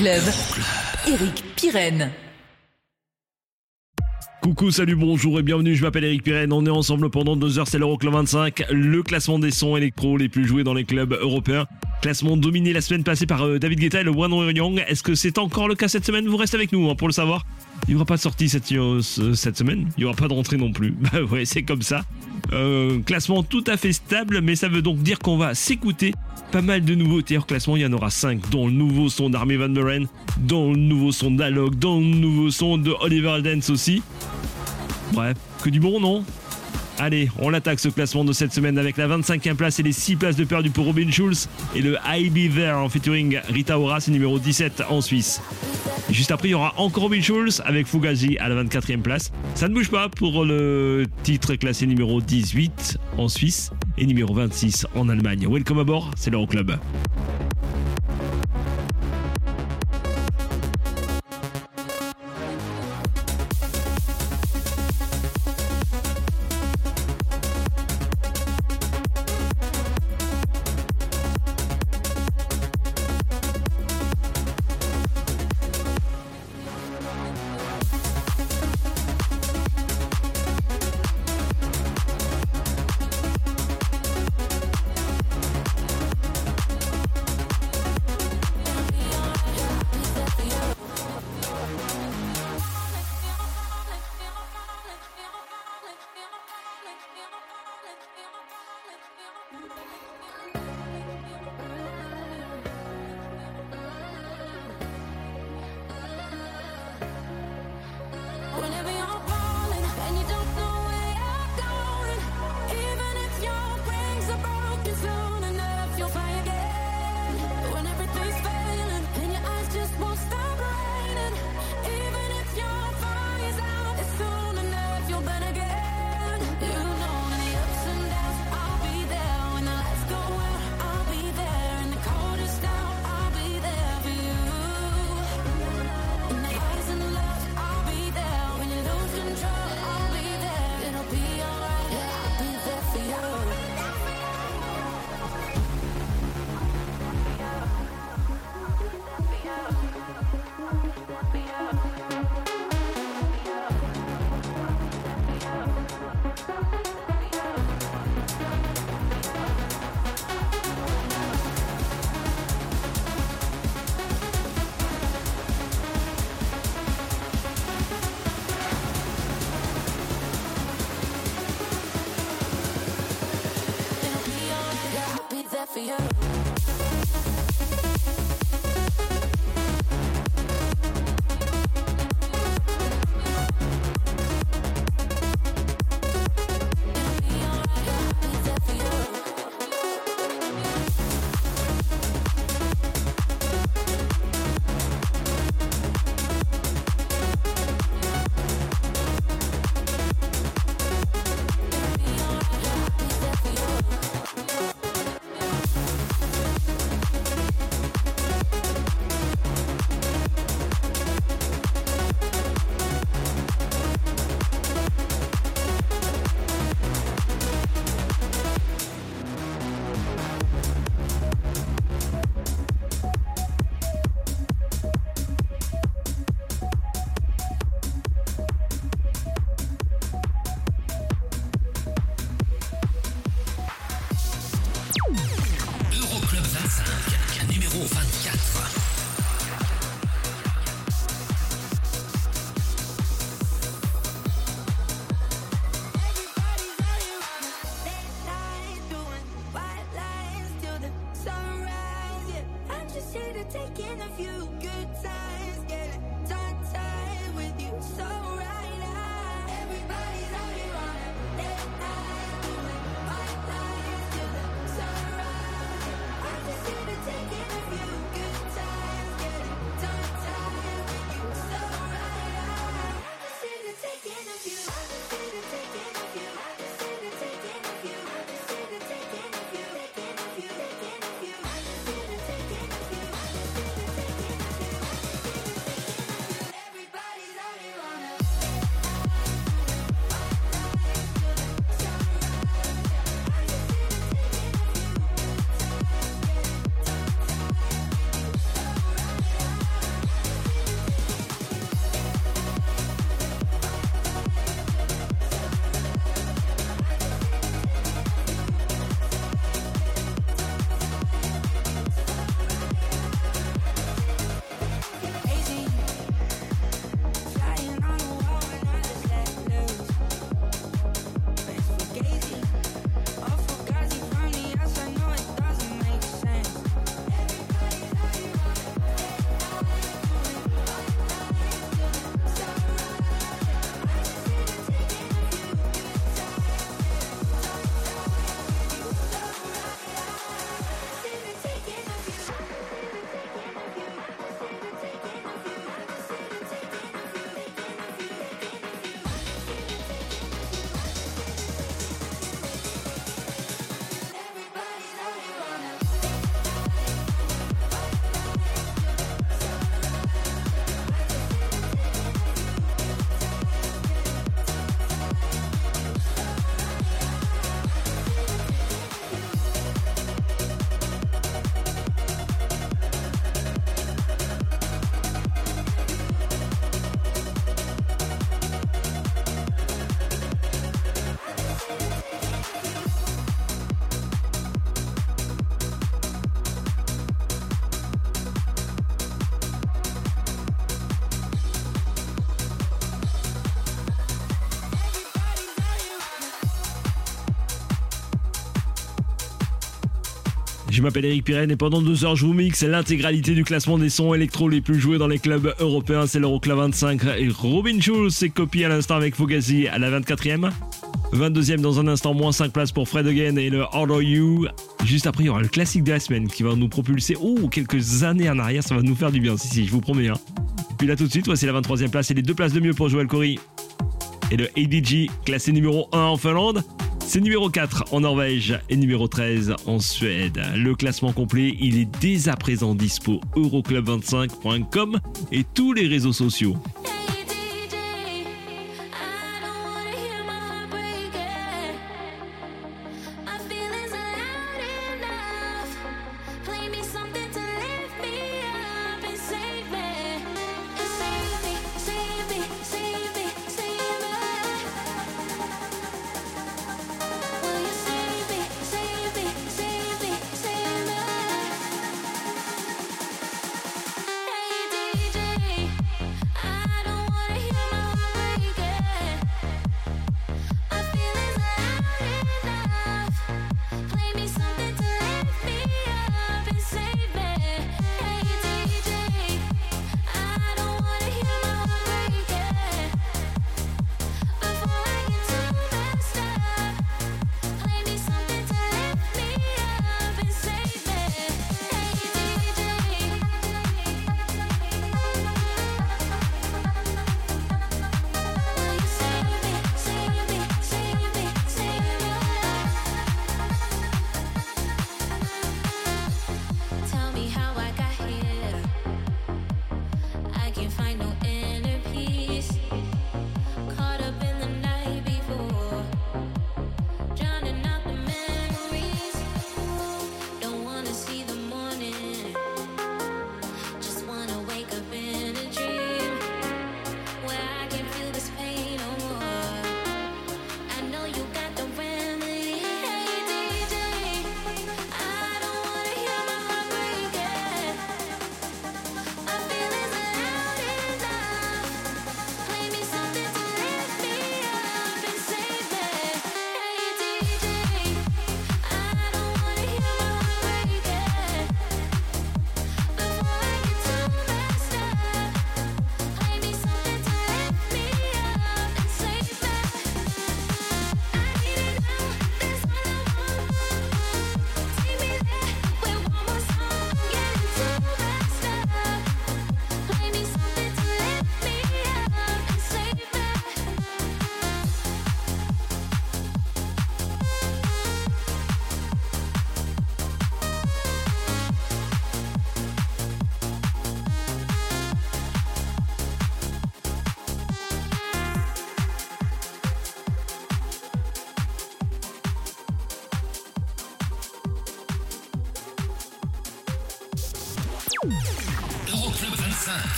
Euroclub. Eric. Coucou, salut, bonjour et bienvenue, je m'appelle Eric Pirenne, on est ensemble pendant deux heures, c'est l'Euroclub 25, le classement des sons électro les plus joués dans les clubs européens. Classement dominé la semaine passée par euh, David Guetta et le One Young. Est-ce que c'est encore le cas cette semaine? Vous restez avec nous hein, pour le savoir. Il n'y aura pas de sortie cette, euh, semaine, il n'y aura pas de rentrée non plus. Bah ouais, c'est comme ça. Euh, classement tout à fait stable, mais ça veut donc dire qu'on va s'écouter pas mal de nouveautés. Hors classement, il y en aura 5, dont le nouveau son d'Army Van Buren, dont le nouveau son d'Alok, dont le nouveau son de Oliver Dance aussi. Bref, que du bon, non? Allez, on l'attaque ce classement de cette semaine avec la 25e place et les 6 places de perdu pour Robin Schulz et le I Be There en featuring Rita Ora, c'est numéro 17 en Suisse. Et juste après, il y aura encore Robin Schulz avec Fugazi à la 24e place. Ça ne bouge pas pour le titre classé numéro 18 en Suisse et numéro 26 en Allemagne. Welcome aboard, c'est l'Euroclub. Je m'appelle Eric Pirenne et pendant deux heures je vous mixe l'intégralité du classement des sons électro les plus joués dans les clubs européens. C'est l'Euroclub 25 et Robin Schulz s'est copié à l'instant avec Fugazi à la 24e. 22e dans un instant, moins 5 places pour Fred Again et le Order You. Juste après, il y aura le classique de la semaine qui va nous propulser oh, quelques années en arrière. Ça va nous faire du bien, si, si, je vous promets. Hein. Puis là, tout de suite, voici la 23e place et les deux places de mieux pour Joel Corey. Et le ADG, classé numéro 1 en Finlande. C'est numéro 4 en Norvège et numéro 13 en Suède. Le classement complet, il est dès à présent dispo euroclub25.com et tous les réseaux sociaux.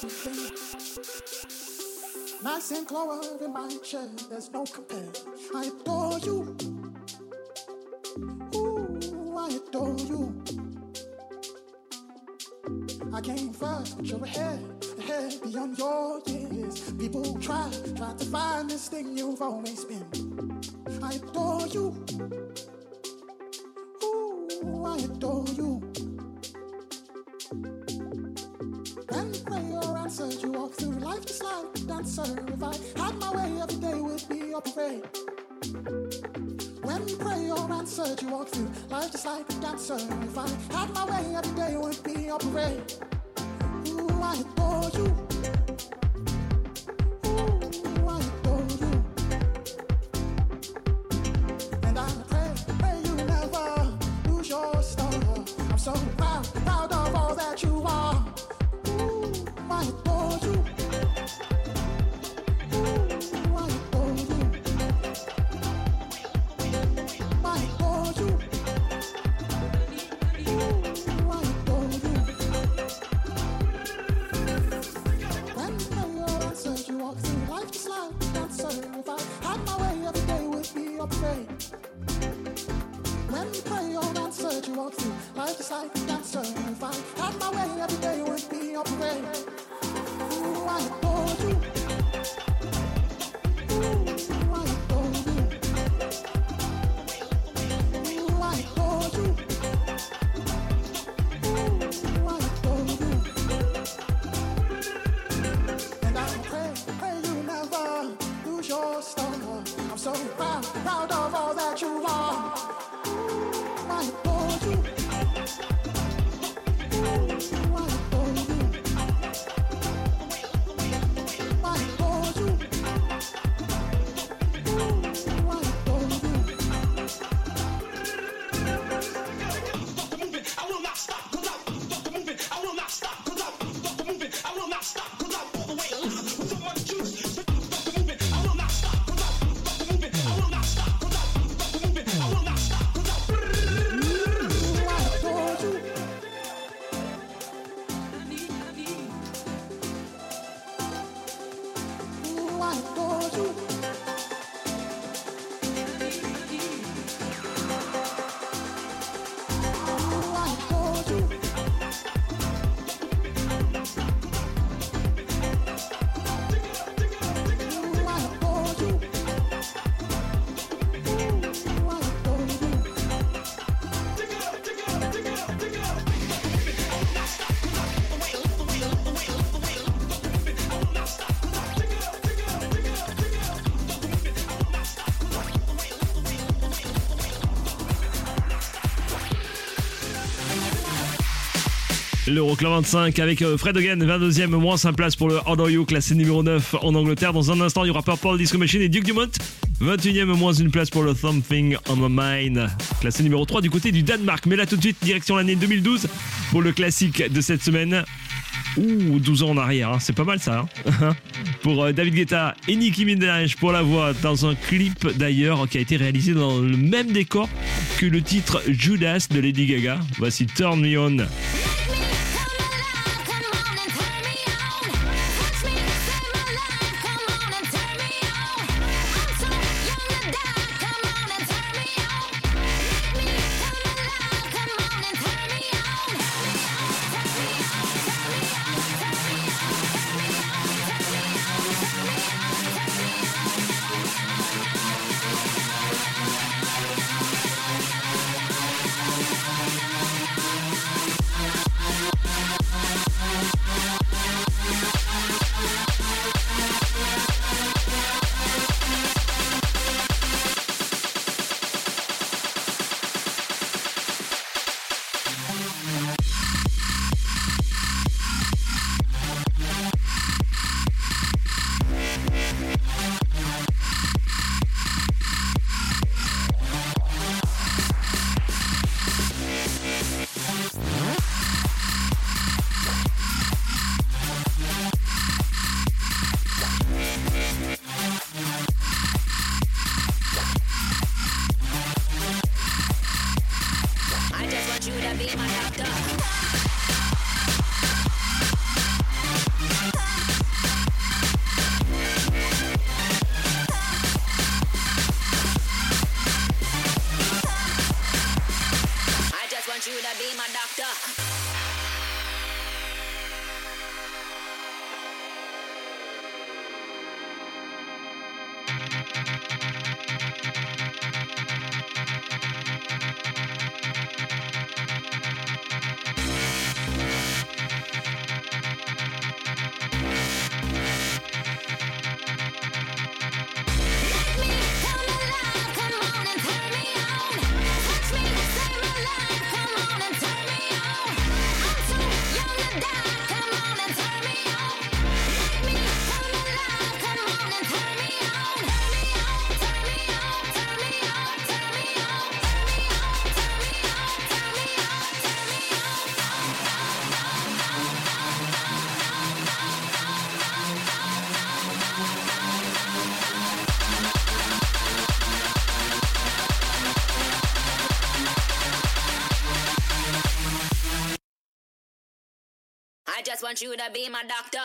Doesn't Nice and clover in my chair, there's no compare. I adore you. Ooh, I adore you. I came first, but you're ahead, ahead beyond your years. People try, try to find this thing you've always been. I adore you. Ooh, I adore you. Answered, you walk through life just like a dancer. If I had my way, every day would be a parade. When you prayer answered, you walk through life just like a dancer. If I had my way, every day would be a parade. Ooh, I adore you. Ooh, I adore you. And I pray, pray you never lose your star. I'm so proud, proud of all that you are. Walk through life just like a dancer. If I had my way, every day would be a parade. When prayer answered, you walk L'Euroclub 25 avec euh, Fred Hogan, 22e, moins 5 places pour le How You, classé numéro 9 en Angleterre. Dans un instant, il y aura Purple Disco Machine et Duke Dumont. 21e, moins une place pour le Something on My Mind, classé numéro 3 du côté du Danemark. Mais là, tout de suite, direction l'année 2012 pour le classique de cette semaine. Ouh, 12 ans en arrière, hein. c'est pas mal ça. hein. pour euh, David Guetta et Nicki Minaj pour la voix dans un clip d'ailleurs qui a été réalisé dans le même décor que le titre Judas de Lady Gaga. Voici Turn Me On. be my doctor.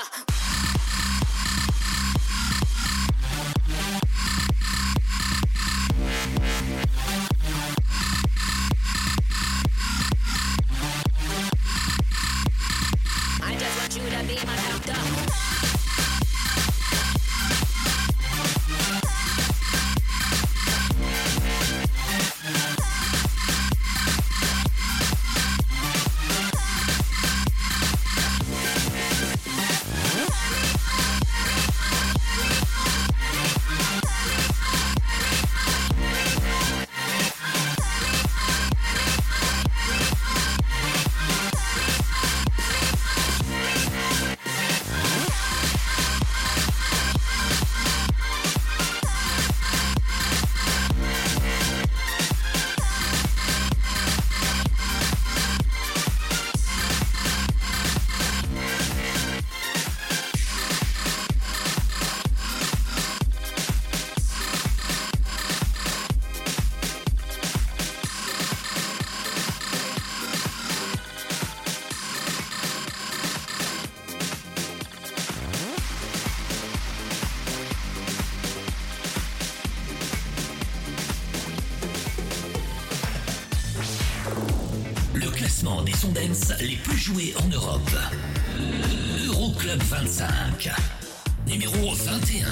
you to be my doctor. les plus jouées en Europe. Euroclub 25, numéro 21.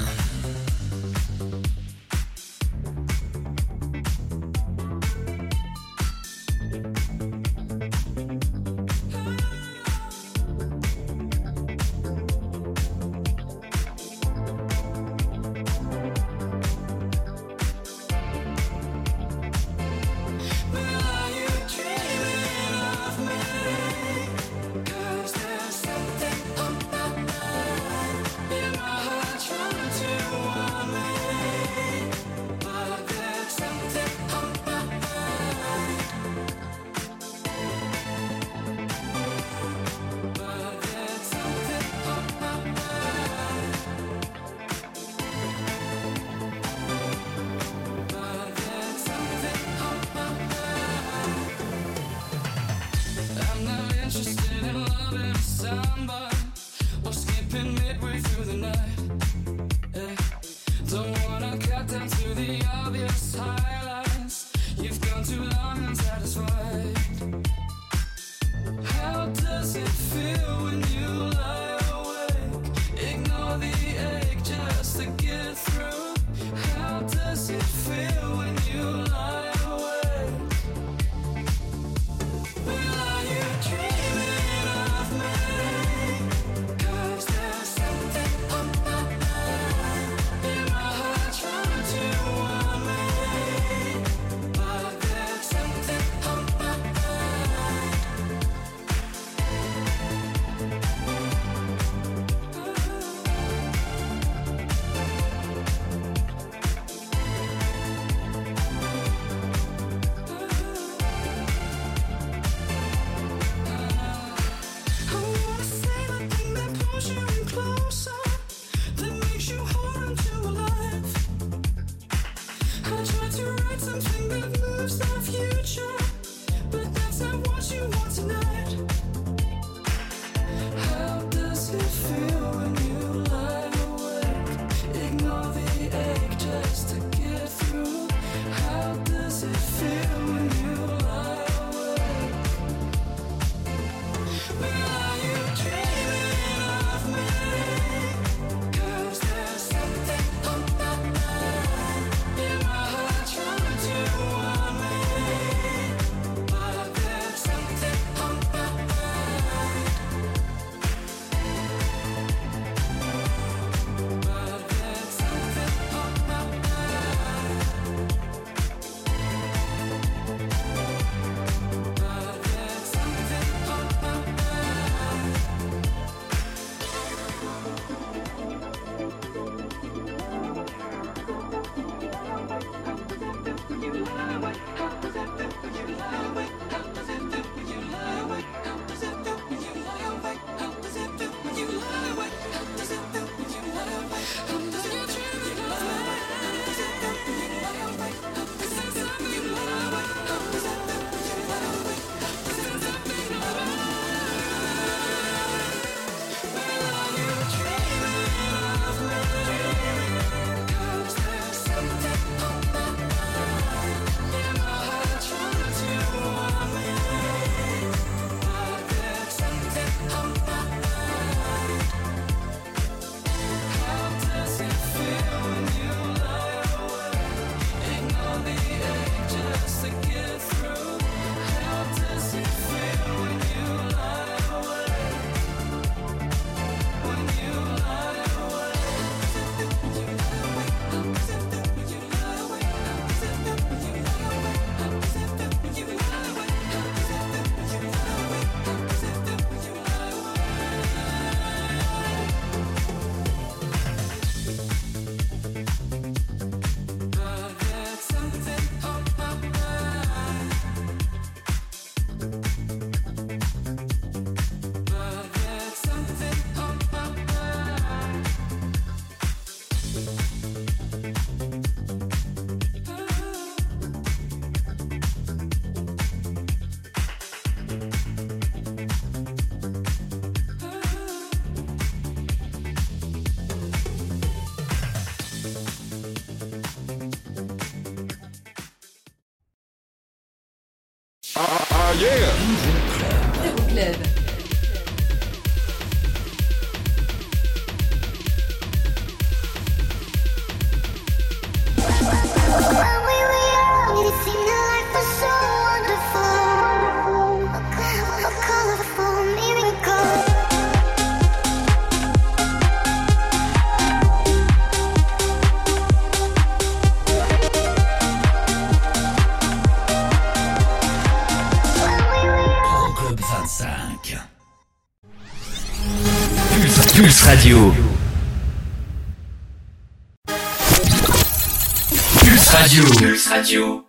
Radio.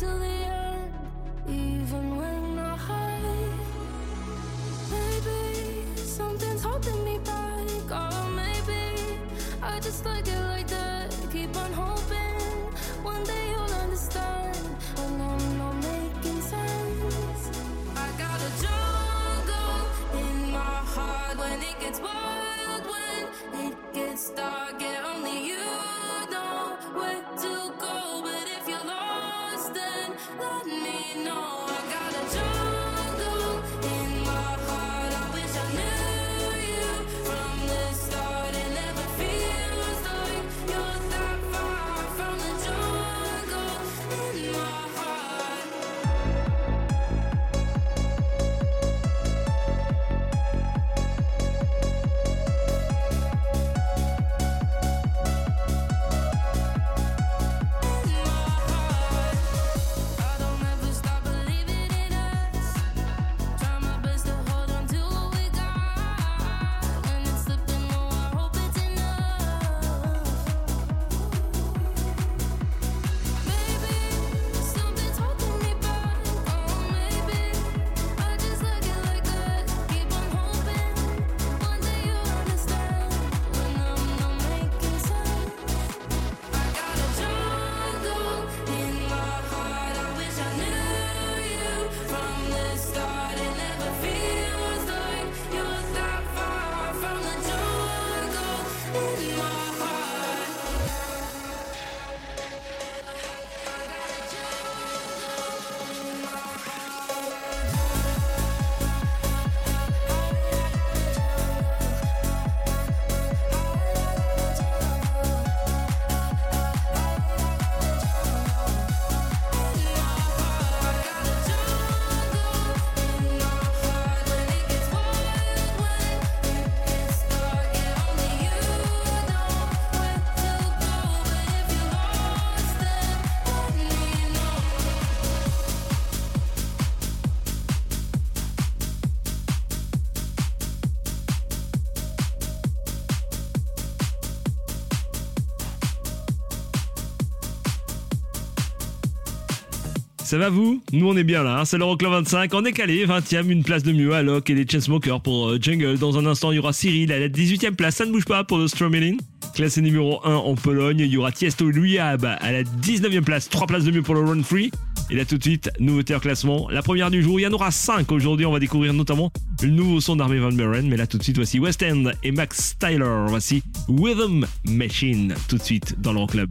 Till Ça va vous? Nous on est bien là, hein, c'est l'Euroclub 25, on est calé, 20ème, une place de mieux à Locke et les Chainsmokers pour euh, Jungle. Dans un instant il y aura Cyril à la 18ème place, ça ne bouge pas pour le Stromelin. Classé numéro 1 en Pologne, il y aura Tiesto et Louiab à la 19ème place, 3 places de mieux pour le Run Free. Et là tout de suite, nouveauté en classement, la première du jour, il y en aura 5 aujourd'hui, on va découvrir notamment le nouveau son d'Armée Van Buren, mais là tout de suite voici West End et Max Tyler, voici Rhythm Machine, tout de suite dans l'Euroclub.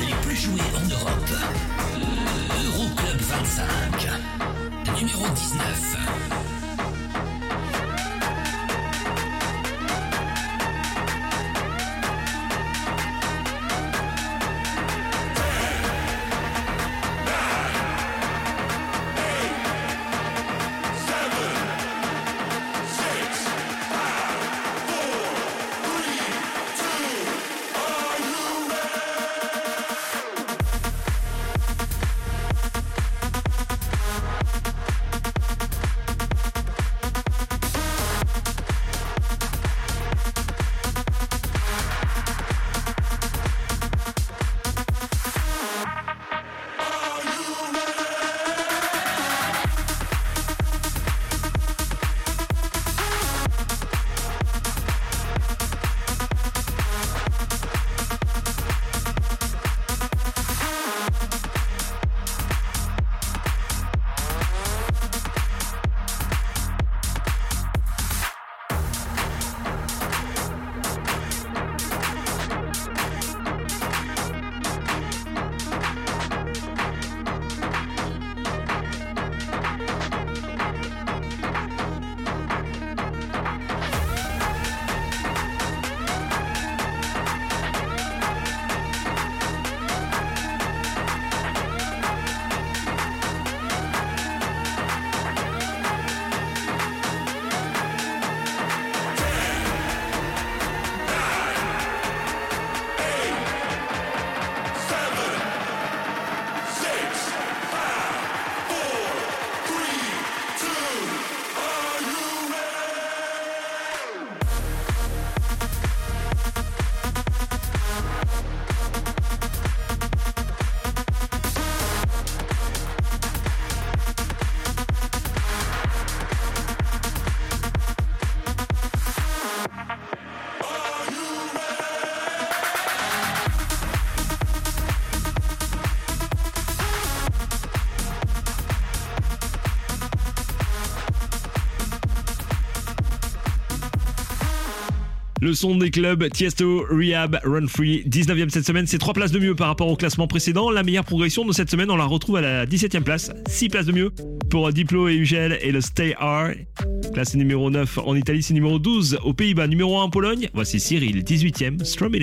les plus joués en Europe. Euroclub 25. Numéro 19. Le son des clubs Tiesto, Rehab, Run Free, 19e cette semaine, c'est 3 places de mieux par rapport au classement précédent. La meilleure progression de cette semaine, on la retrouve à la 17e place, 6 places de mieux pour Diplo et Ugel et le Stay R. Classé numéro 9 en Italie, c'est numéro 12 aux Pays-Bas, numéro 1 en Pologne. Voici Cyril, 18e, Strum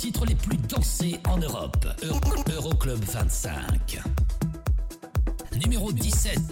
titres les plus dansés en Europe. Euro Euroclub 25. Numéro 17.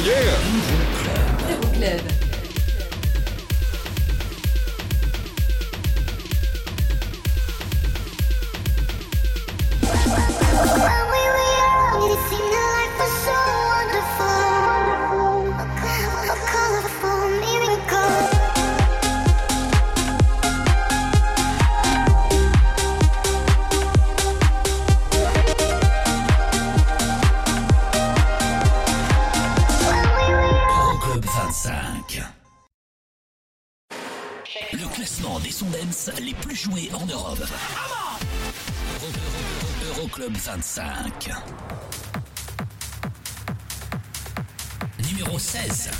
It In. Joués en Europe. Euro- Euro- Euroclub 25. Numéro 16.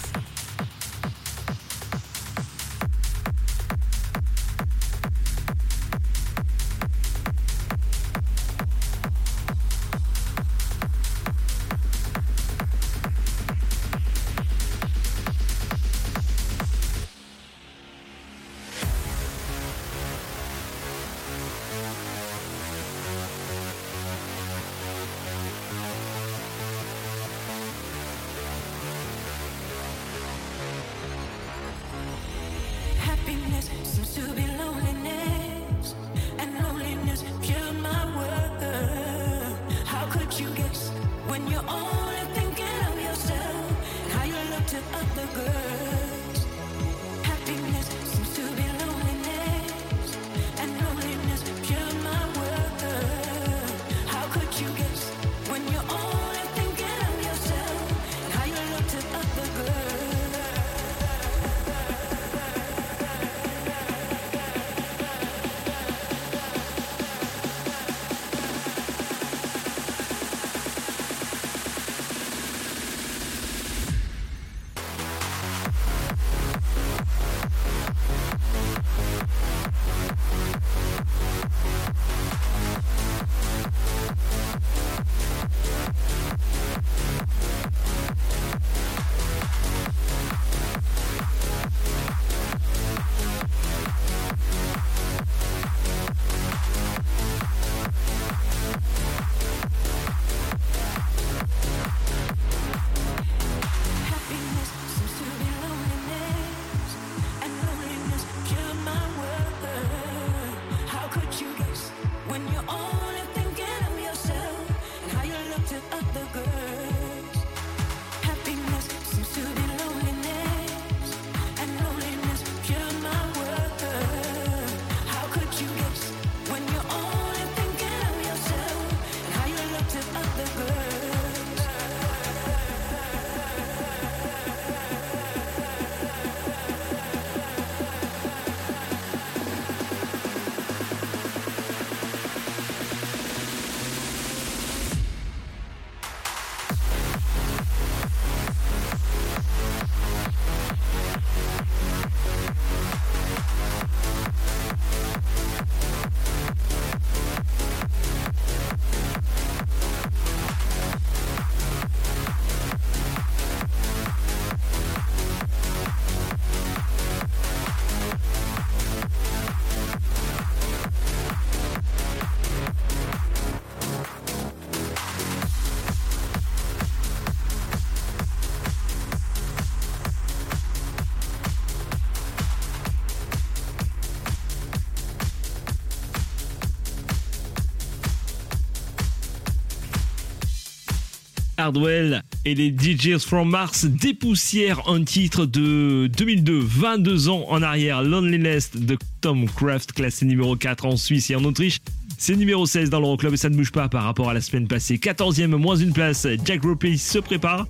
Hardwell et les DJs from Mars dépoussièrent un titre de 2002, 22 ans en arrière, Loneliness de Tom Craft, classé numéro 4 en Suisse et en Autriche. C'est numéro 16 dans l'Euroclub et ça ne bouge pas par rapport à la semaine passée. 14e, moins une place, Jack Ropey se prépare.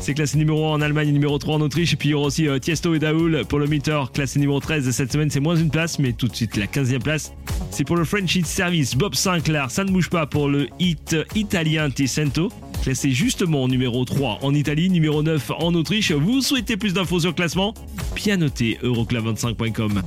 C'est classé numéro 1 en Allemagne numéro 3 en Autriche. Et puis il y aura aussi euh, Tiesto et Daoul pour le meter, classé numéro 13 cette semaine. C'est moins une place, mais tout de suite la 15e place. C'est pour le French Hit Service, Bob Sinclair. Ça ne bouge pas pour le hit italien Ticento, classé justement numéro 3 en Italie, numéro 9 en Autriche. Vous souhaitez plus d'infos sur le classement? Bien noté, euroclub25.com.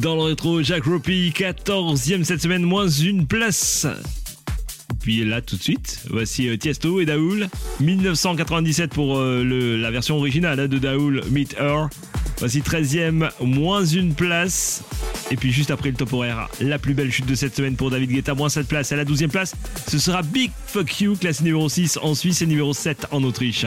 Dans le rétro, Jack Ropey, 14e cette semaine, moins une place. Puis là, tout de suite, voici euh, Tiesto et Daoul. 1997 pour euh, la version originale hein, de Daoul, Meet Her. Voici 13e, moins une place. Et puis juste après le top la plus belle chute de cette semaine pour David Guetta, moins 7 places. À la 12e place, ce sera Big Fuck You, classe numéro 6 en Suisse et numéro 7 en Autriche.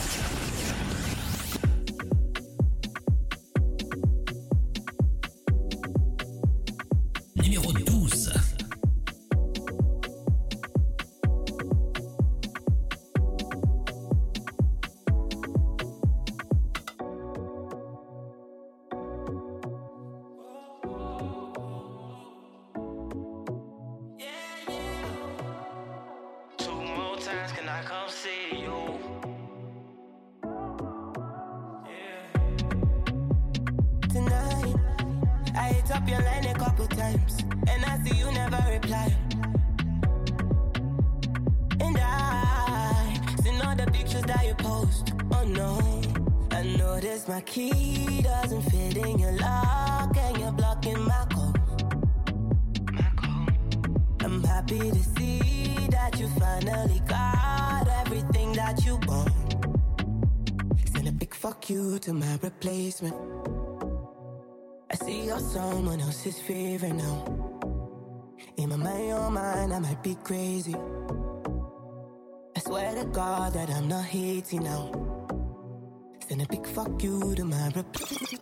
You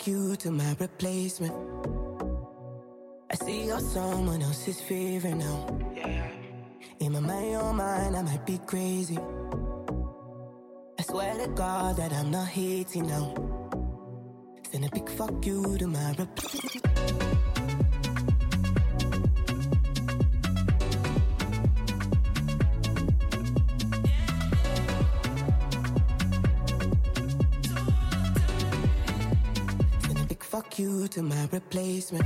fuck you to my replacement. I see you're someone else's favorite now. In my mind, your mind, I might be crazy. I swear to God that I'm not hating now. Send a big fuck you to my replacement. You to my replacement.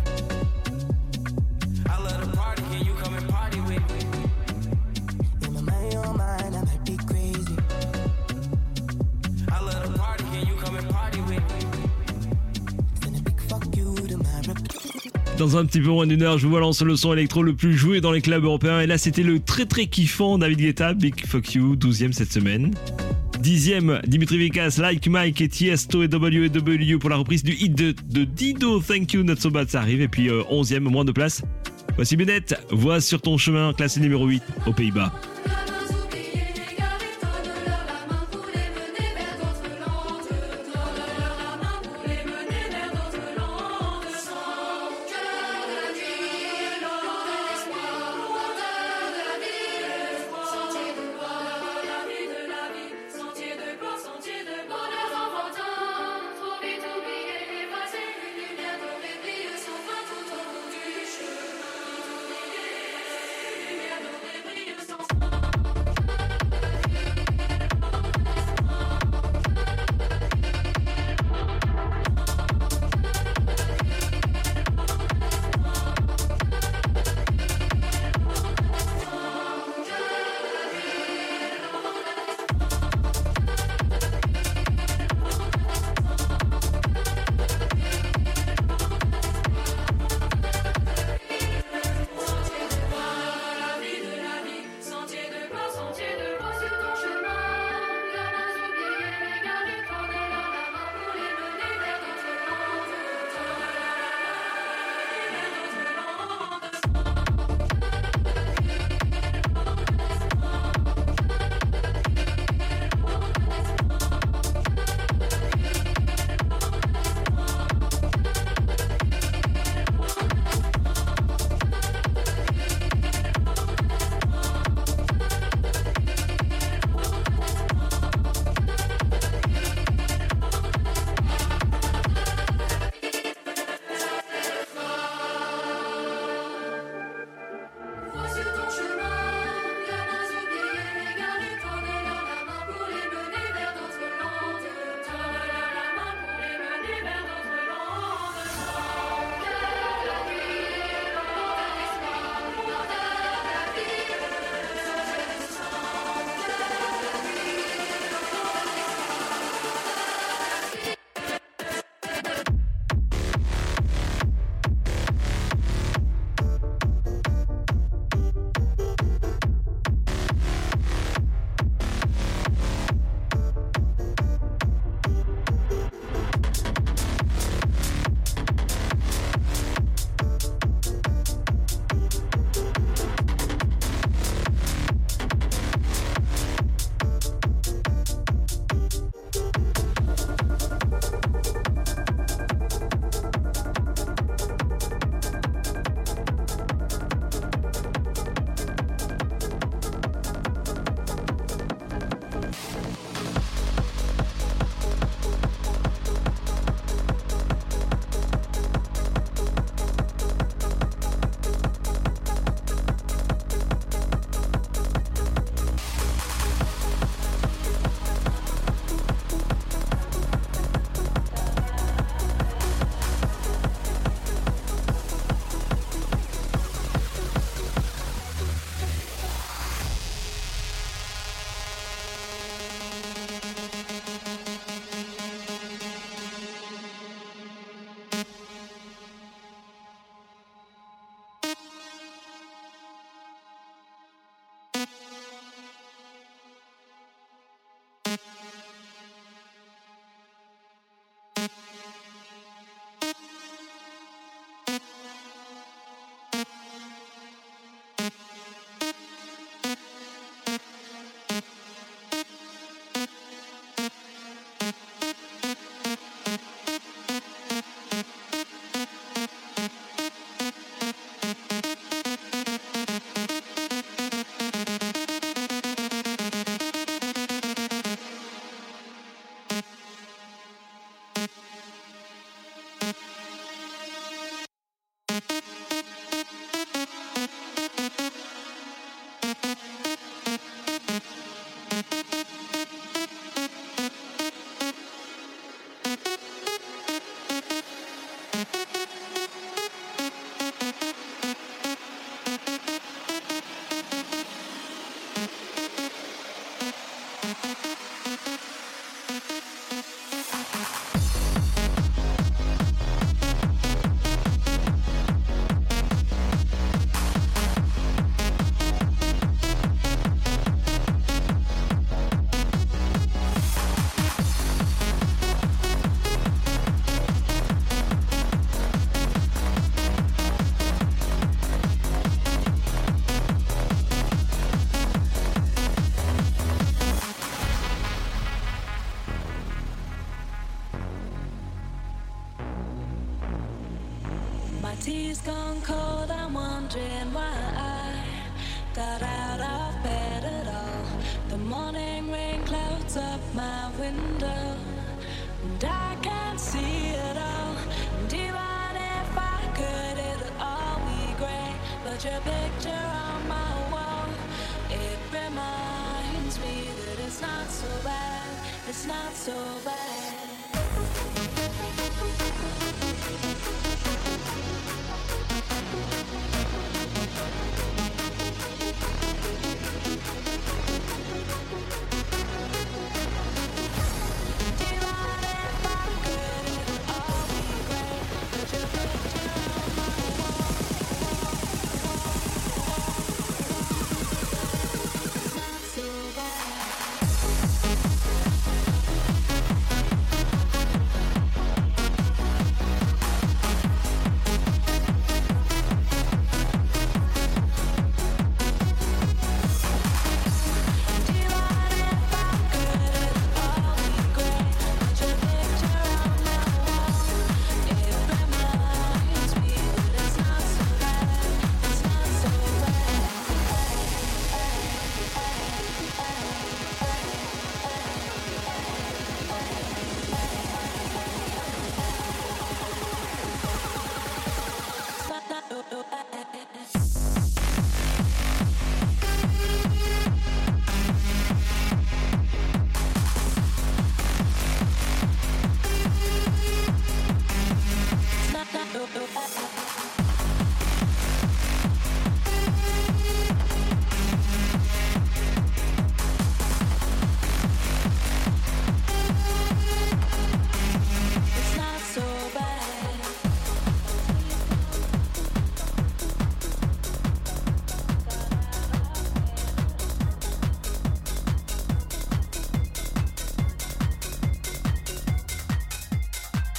I love to party, can you come and party with me? In my mind, your mind, I might be crazy. I love to party, can you come and party with me? Send a big fuck you to my replacement. Dans un petit peu moins d'une heure, je vous balance le son électro le plus joué dans les clubs européens. Et là, c'était le très très kiffant David Guetta, Big Fuck You, 12e cette semaine. Dixième, Dimitri Vegas, Like Mike et Tiesto et W&W pour la reprise du hit de, Dido, Thank You, Not So Bad, ça arrive. Et puis euh, 11e, moins de place. Voici Bennett, Voix sur ton chemin, classé numéro 8 aux Pays-Bas.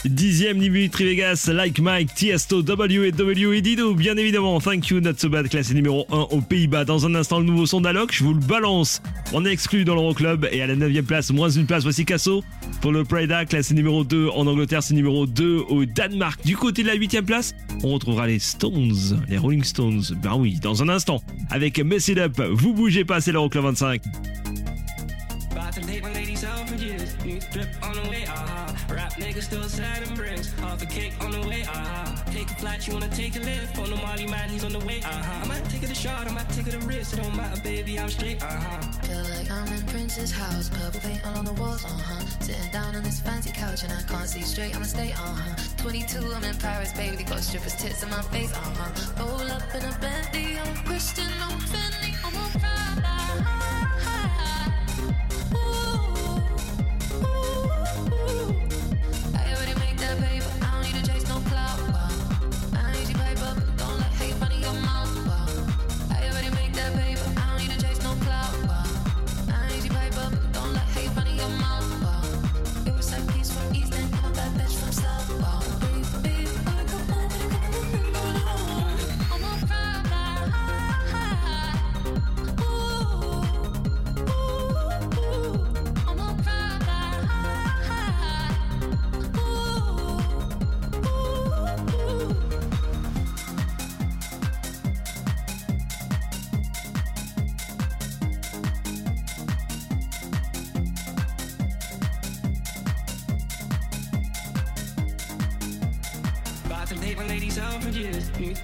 Dixième Dimitri Vegas, Like Mike, Tiesto, W et Dido, bien évidemment. Thank you, not so bad, classé numéro 1 aux Pays-Bas. Dans un instant, le nouveau son d'Alok, je vous le balance. On est exclu dans l'Euroclub et à la 9 place, moins une place, voici Casso. Pour le Prida, classé numéro 2 en Angleterre, c'est numéro 2 au Danemark. Du côté de la 8 place, on retrouvera les Stones, les Rolling Stones. Ben oui, dans un instant. Avec Mess It Up, vous bougez pas, c'est l'Euroclub 25. About to date my ladies. Niggas still and bricks. Half a cake on the way, ah. Take a flight, you wanna take a lift. On the Molly man, he's on the way, uh huh. I might take it a shot, I might take it a risk. It don't matter, baby, I'm straight, ah. Feel like I'm in Prince's house, purple paint all on the walls, uh huh. Sitting down on this fancy couch and I can't see straight, I'ma stay, uh huh. 22, I'm in Paris, baby, got strippers' tits in my face, uh huh. Roll up in a Bentley, I'm Christian, I'm Fendi, I'm a Prada.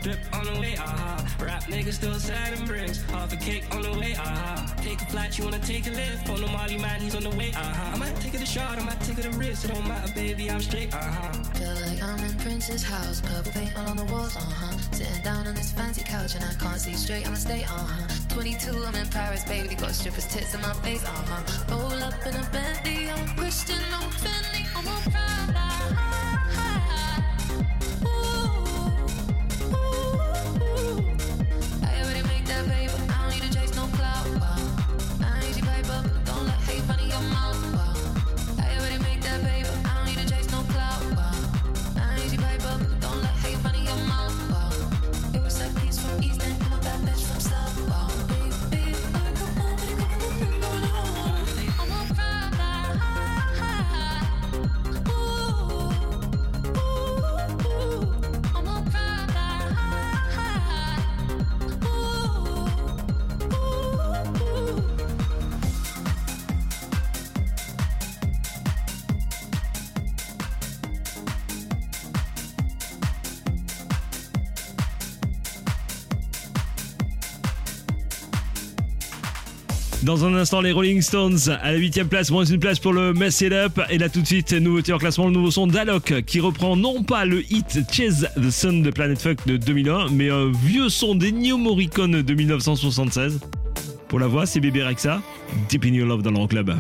Drip on the way, ah. Rap niggas still and bricks. Half a cake on the way, ah. Take a flight, you wanna take a lift. On the Molly man, he's on the way, ah. I might take it a shot, I might take it a risk. It don't matter, baby, I'm straight, ah. Feel like I'm in Prince's house, purple paint all on the walls, uh huh. Sitting down on this fancy couch and I can't see straight, I'ma stay, uh huh. 22, I'm in Paris, baby, got strippers' tits in my face, uh huh. Roll up in a Bentley, I'm Christian, I'm Fendi, I'm a Prada. Dans un instant, les Rolling Stones à la 8 place, moins une place pour le Mess It Up. Et là, tout de suite, nouveauté en classement, le nouveau son d'Alok qui reprend non pas le hit Chase the Sun de Planet Fuck de 2001, mais un vieux son d'Ennio Morricone de 1976. Pour la voix, c'est Bébé Rexa, Deep in Your Love dans le Rock Club.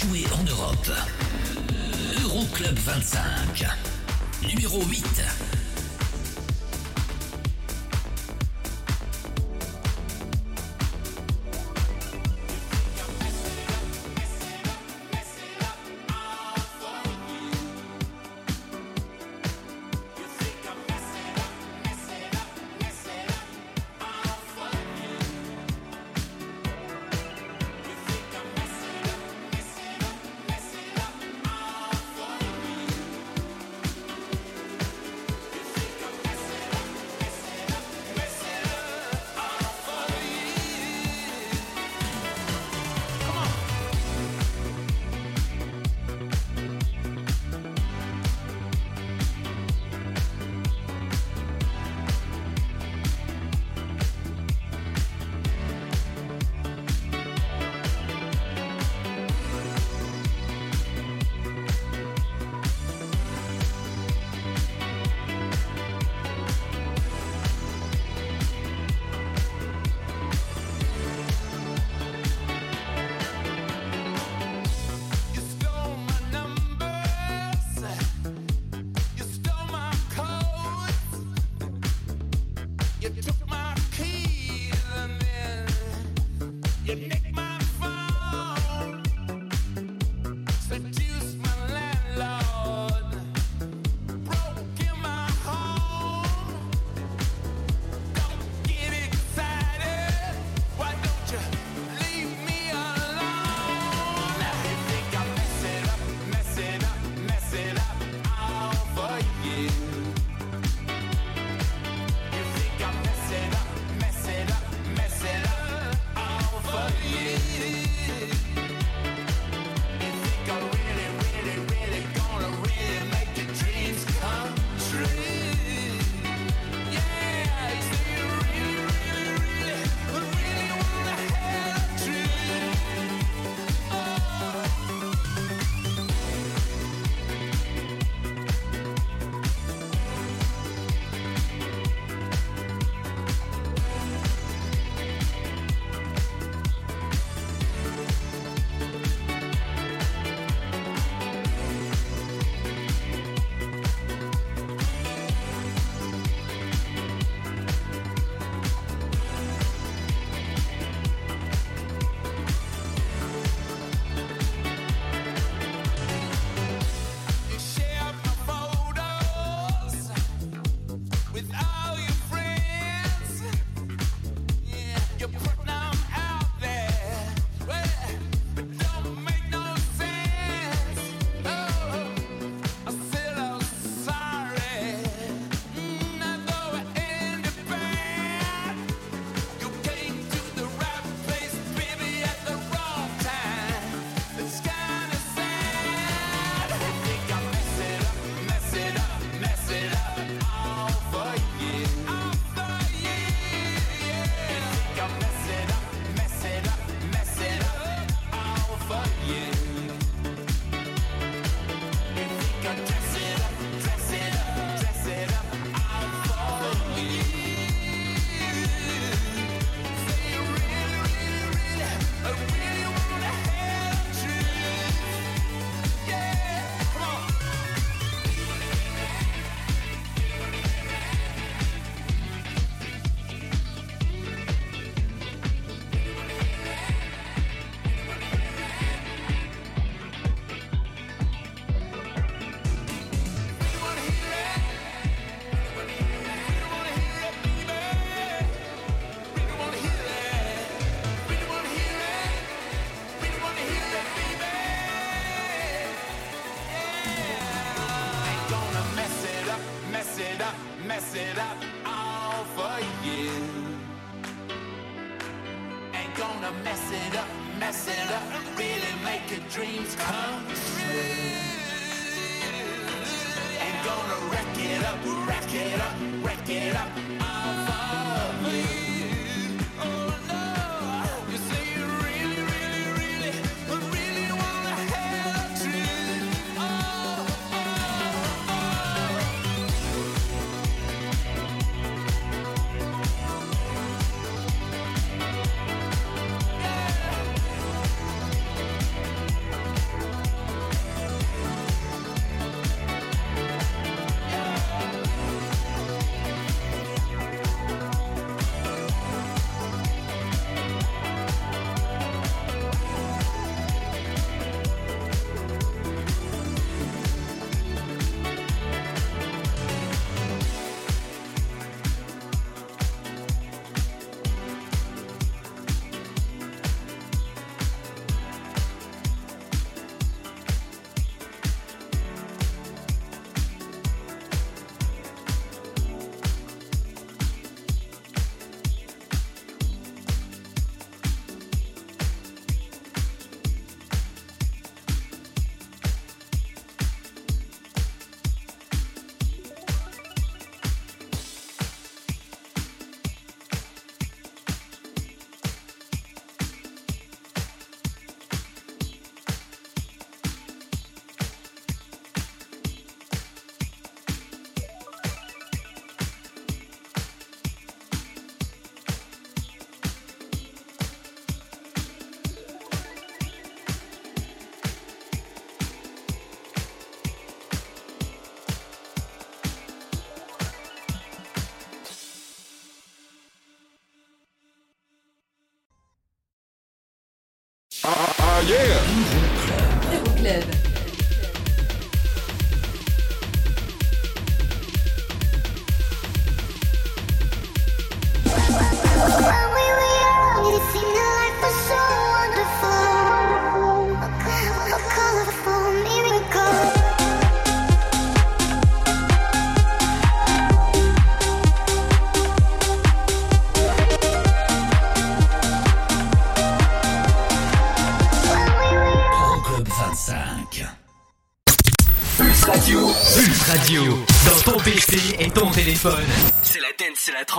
Joués en Europe. Euroclub 25. Numéro 8.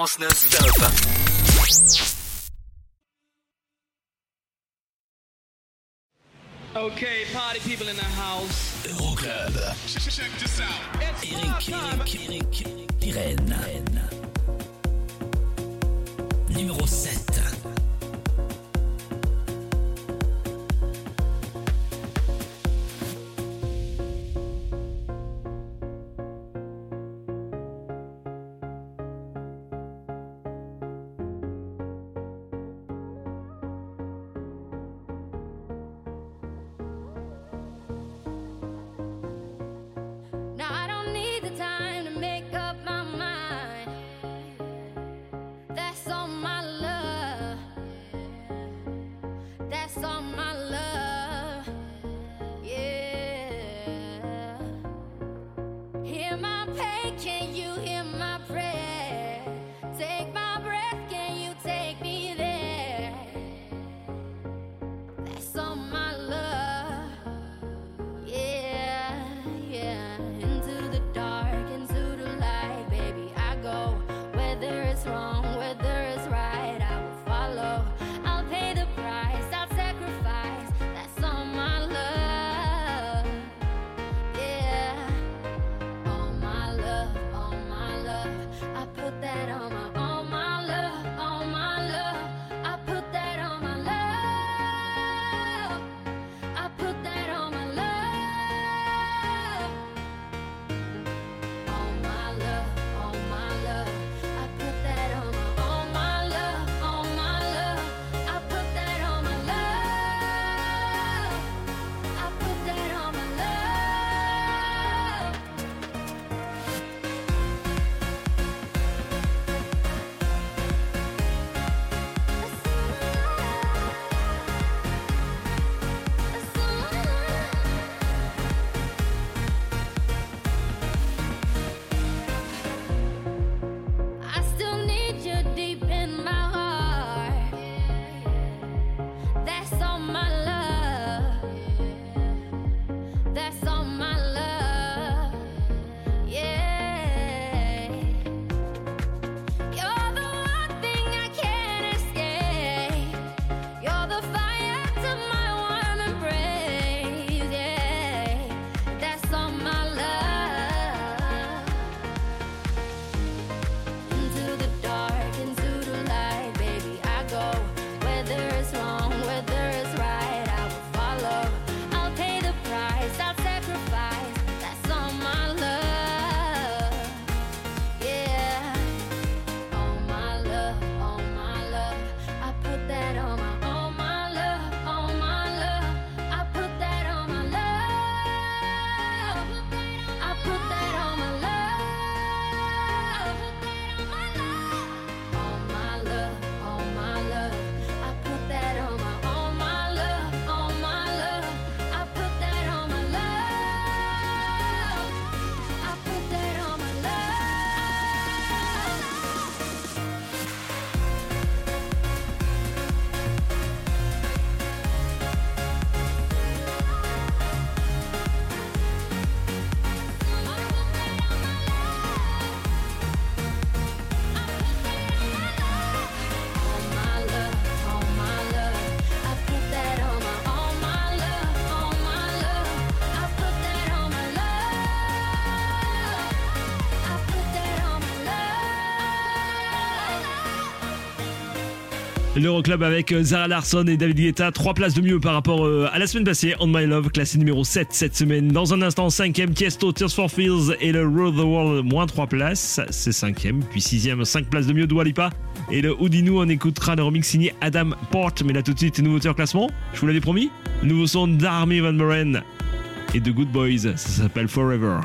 Dance, c'est L'Euroclub avec euh, Zara Larsson et David Guetta, trois places de mieux par rapport euh, à la semaine passée. On My Love, classé numéro 7 cette semaine. Dans un instant, cinquième, Tiesto, Tears for Fears et le Road the World, moins 3 places. C'est cinquième. Puis sixième, 5 places de mieux, Dua Lipa. Et le Houdini, on écoutera le remix signé Adam Porte. Mais là tout de suite, nouveauté en classement. Je vous l'avais promis. Nouveau son d'Army Van Buren et de Good Boys. Ça s'appelle Forever.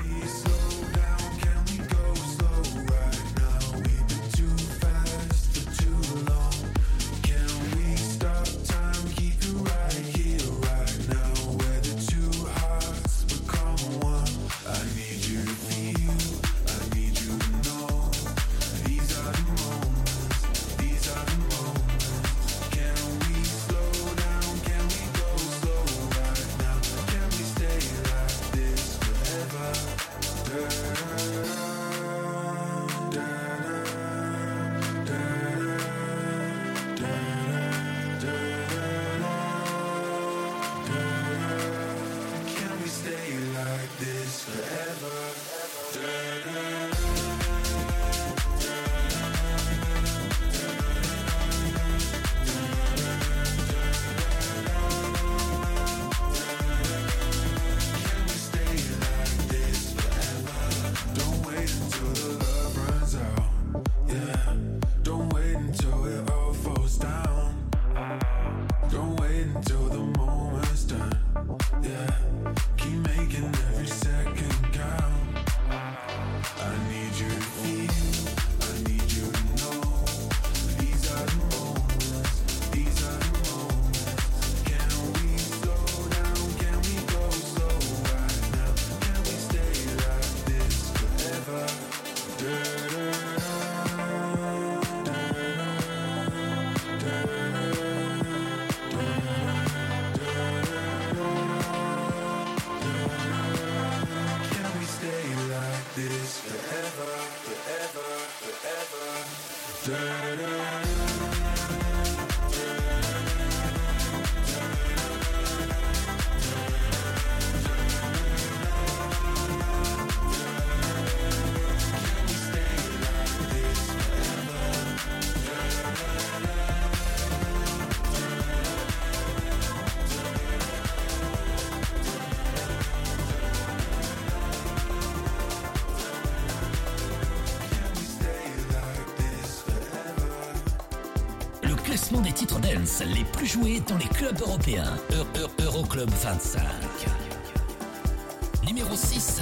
Les plus joués dans les clubs européens. Eu- Eu- Euroclub 25. Numéro 6.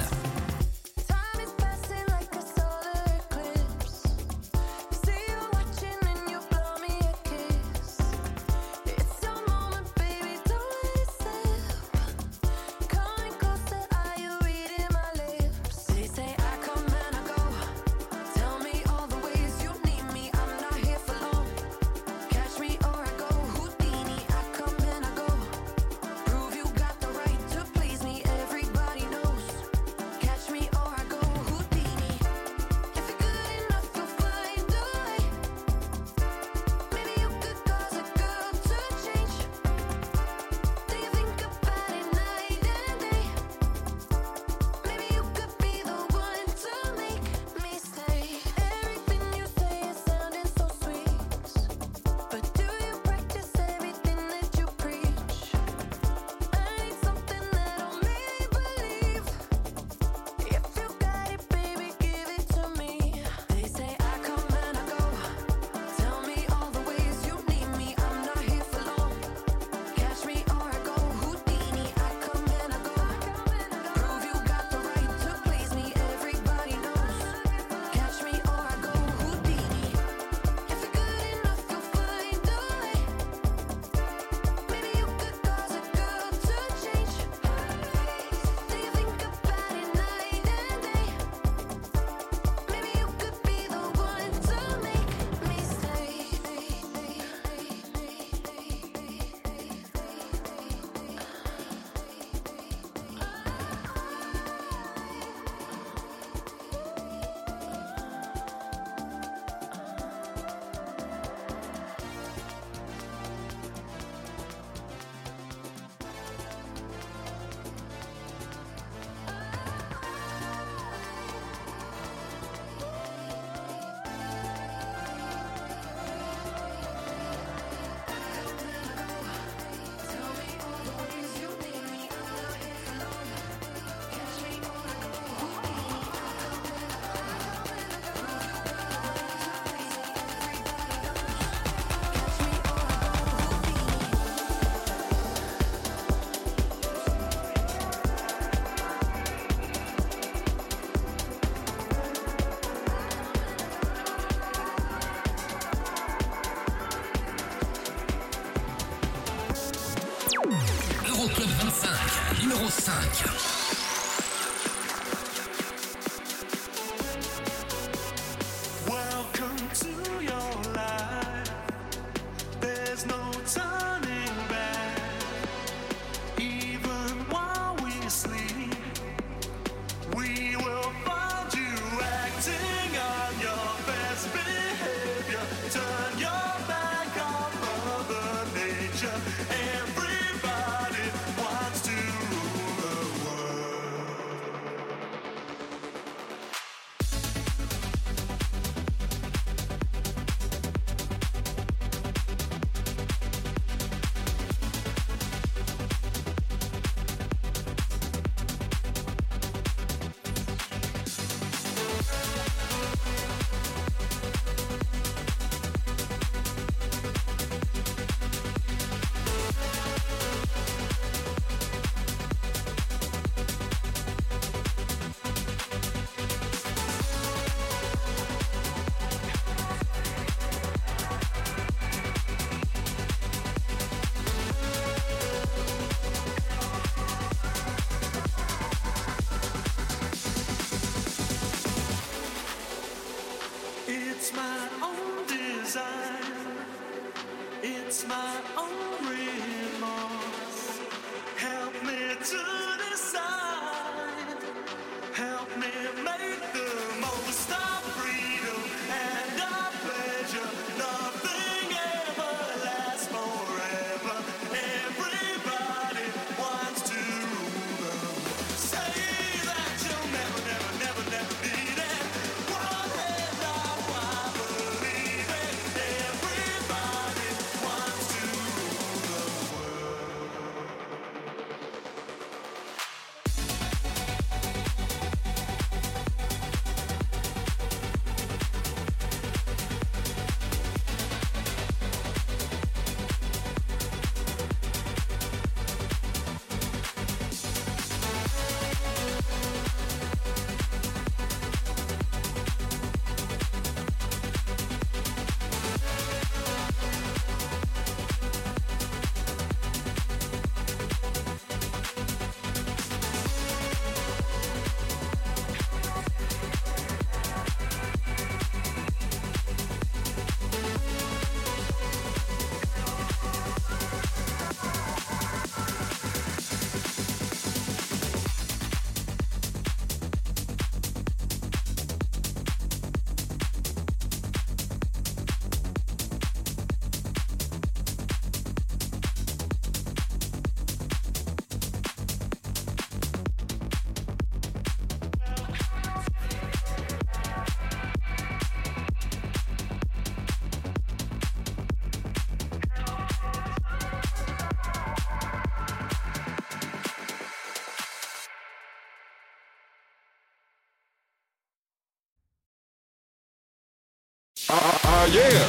Ah, ah, yeah.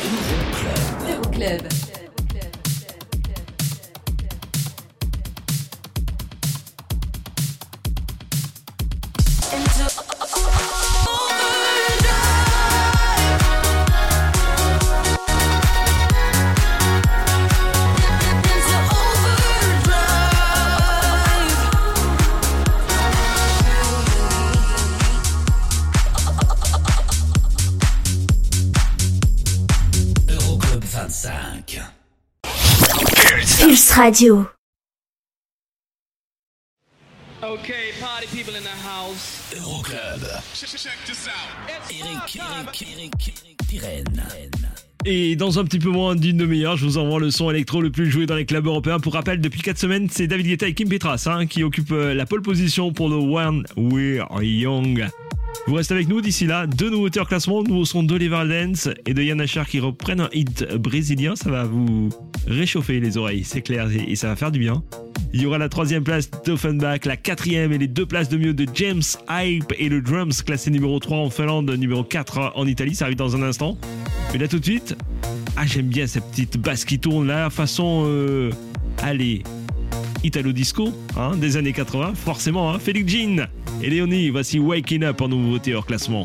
Radio. Okay, party people in the house. Euroclub. Check this out. Eric, Eric, Eric, Eric Pirenne. Et dans un petit peu moins d'une demi-heure, je vous envoie le son électro le plus joué dans les clubs européens. Pour rappel, depuis 4 semaines, c'est David Guetta et Kim Petras hein, qui occupent euh, la pole position pour le One We're Young. Vous restez avec nous d'ici là. Deux nouveautés en classement. Nouveau son d'Oliver Dance et de Yann Achar qui reprennent un hit brésilien. Ça va vous réchauffer les oreilles, c'est clair, et et ça va faire du bien. Il y aura la troisième place d'Offenbach, la quatrième et les deux places de mieux de James Hype et le Drums, classé numéro 3 en Finlande, numéro 4 en Italie. Ça arrive dans un instant. Mais là tout de suite, ah j'aime bien cette petite basse qui tourne là, façon... Euh, allez, Italo Disco, hein, des années 80, forcément, hein, Félix Jean et Léonie, voici Waking Up en nouveauté hors classement.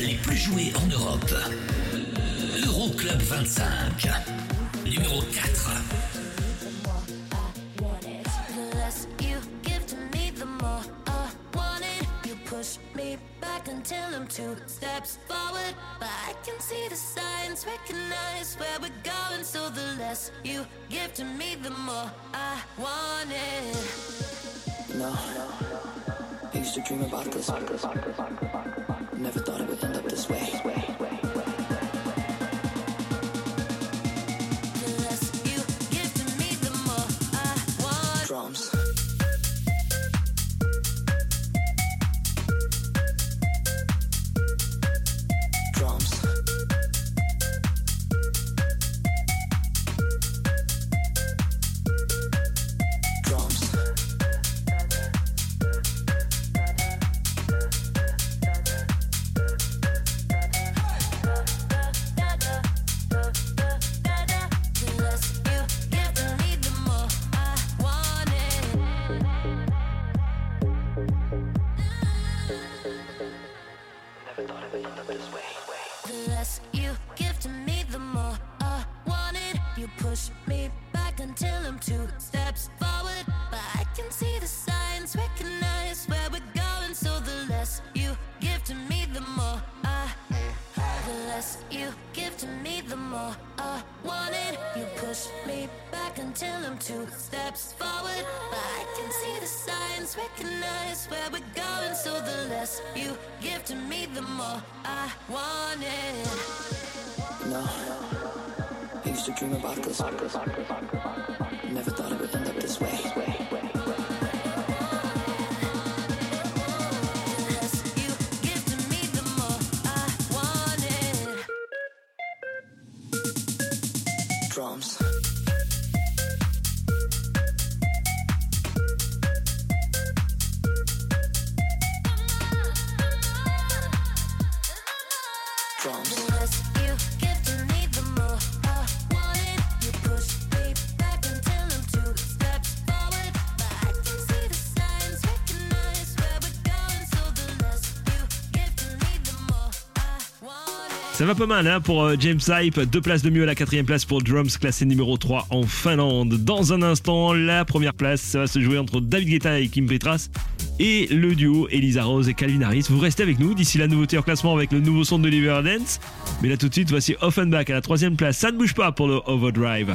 les plus joués en Europe. Euroclub 25. Numéro 4. push me back until I'm two steps forward. I can see the signs, recognize where we're going. So the less you give to me, the more I want it. No, used to dream about this. Ça va pas mal hein, pour euh, James Hype. Deux places de mieux à la quatrième place pour Drums, classé numéro 3 en Finlande. Dans un instant, la première place, ça va se jouer entre David Guetta et Kim Petras. Et le duo Elisa Rose et Calvin Harris. Vous restez avec nous d'ici la nouveauté en classement avec le nouveau son de Deliverance. Mais là tout de suite, voici Offenbach à la troisième place. Ça ne bouge pas pour le Overdrive.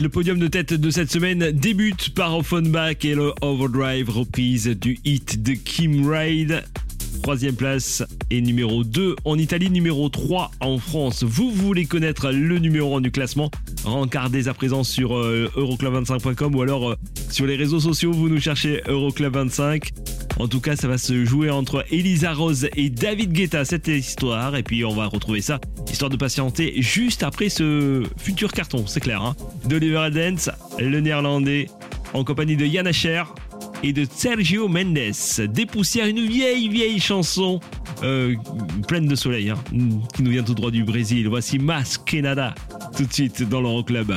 Le podium de tête de cette semaine débute par Offenbach et le Overdrive reprise du hit de Kim Raid. Troisième place et numéro 2 en Italie, numéro 3 en France. Vous voulez connaître le numéro 1 du classement? Rencardez à présent sur euh, euroclub25.com ou alors euh, sur les réseaux sociaux, vous nous cherchez Euroclub25. En tout cas, ça va se jouer entre Elisa Rose et David Guetta, cette histoire. Et puis, on va retrouver ça, histoire de patienter juste après ce futur carton, c'est clair. Hein D'Oliver Dance, le néerlandais, en compagnie de Yann Asher et de Sergio Mendes. Dépoussière une vieille, vieille chanson euh, pleine de soleil, hein, qui nous vient tout droit du Brésil. Voici Mas Kenada, tout de suite dans l'Euroclub.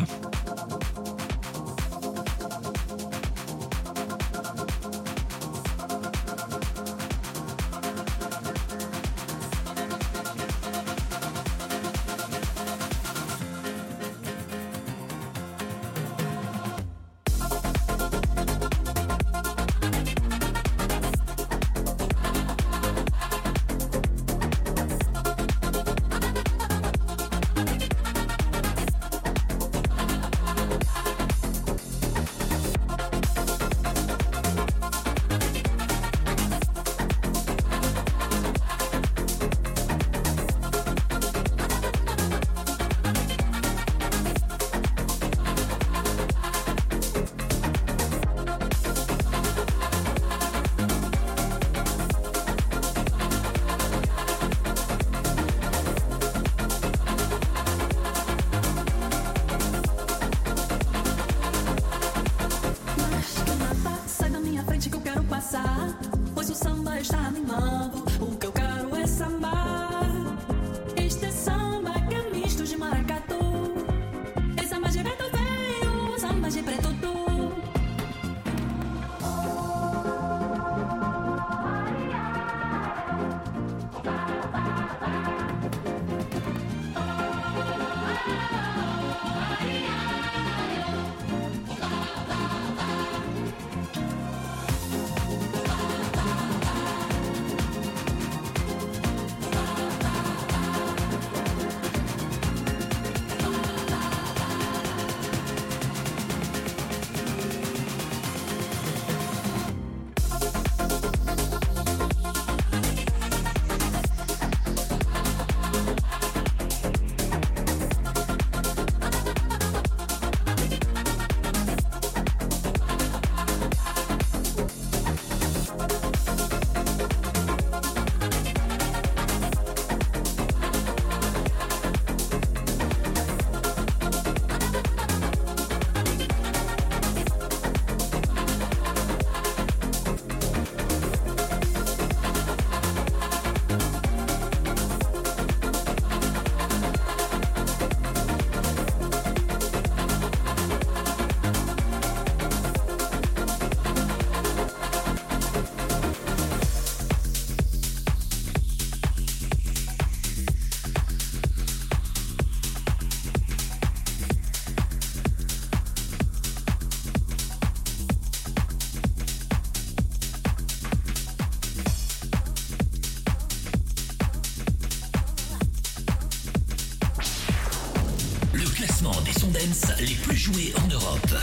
Europe,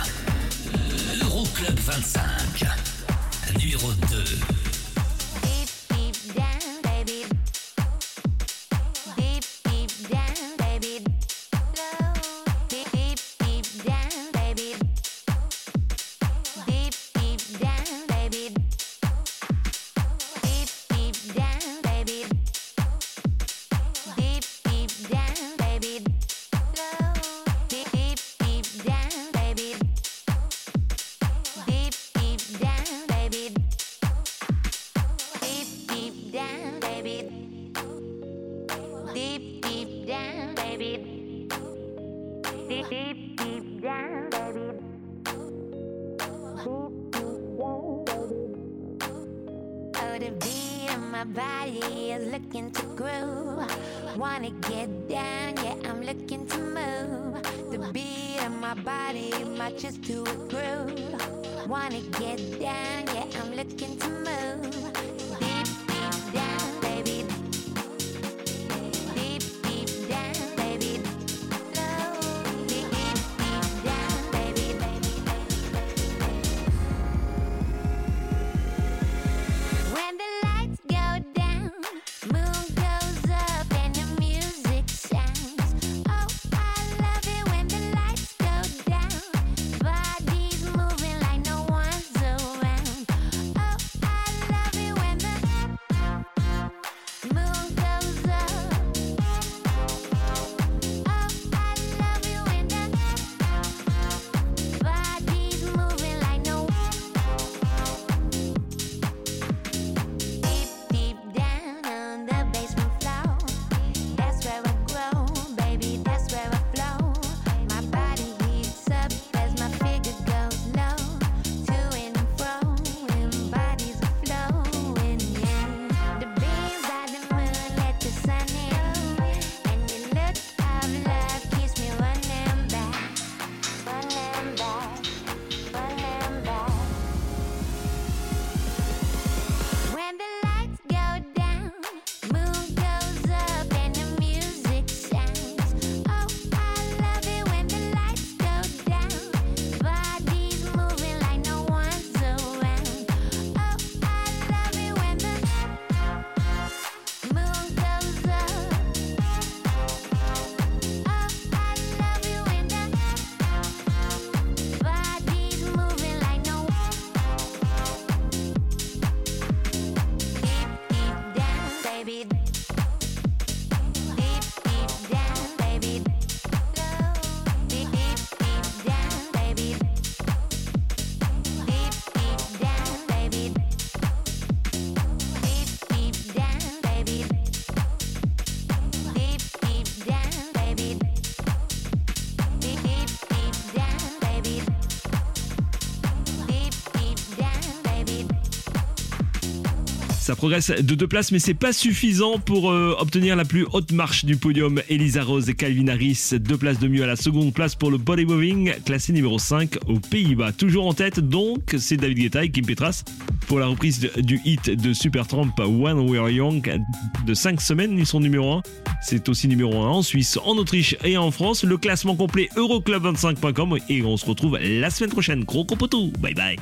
l'Euroclub 25, numéro 2. progresse de deux places, mais c'est pas suffisant pour euh, obtenir la plus haute marche du podium. Elisa Rose et Calvin Harris, deux places de mieux à la seconde place pour le bodybuilding, classé numéro 5 aux Pays-Bas. Toujours en tête, donc, c'est David Guetta et Kim Petras pour la reprise du hit de Supertramp When We're Young de 5 semaines. Ils sont numéro 1. C'est aussi numéro 1 en Suisse, en Autriche et en France. Le classement complet Euroclub25.com et on se retrouve la semaine prochaine. Gros compoto. Bye bye.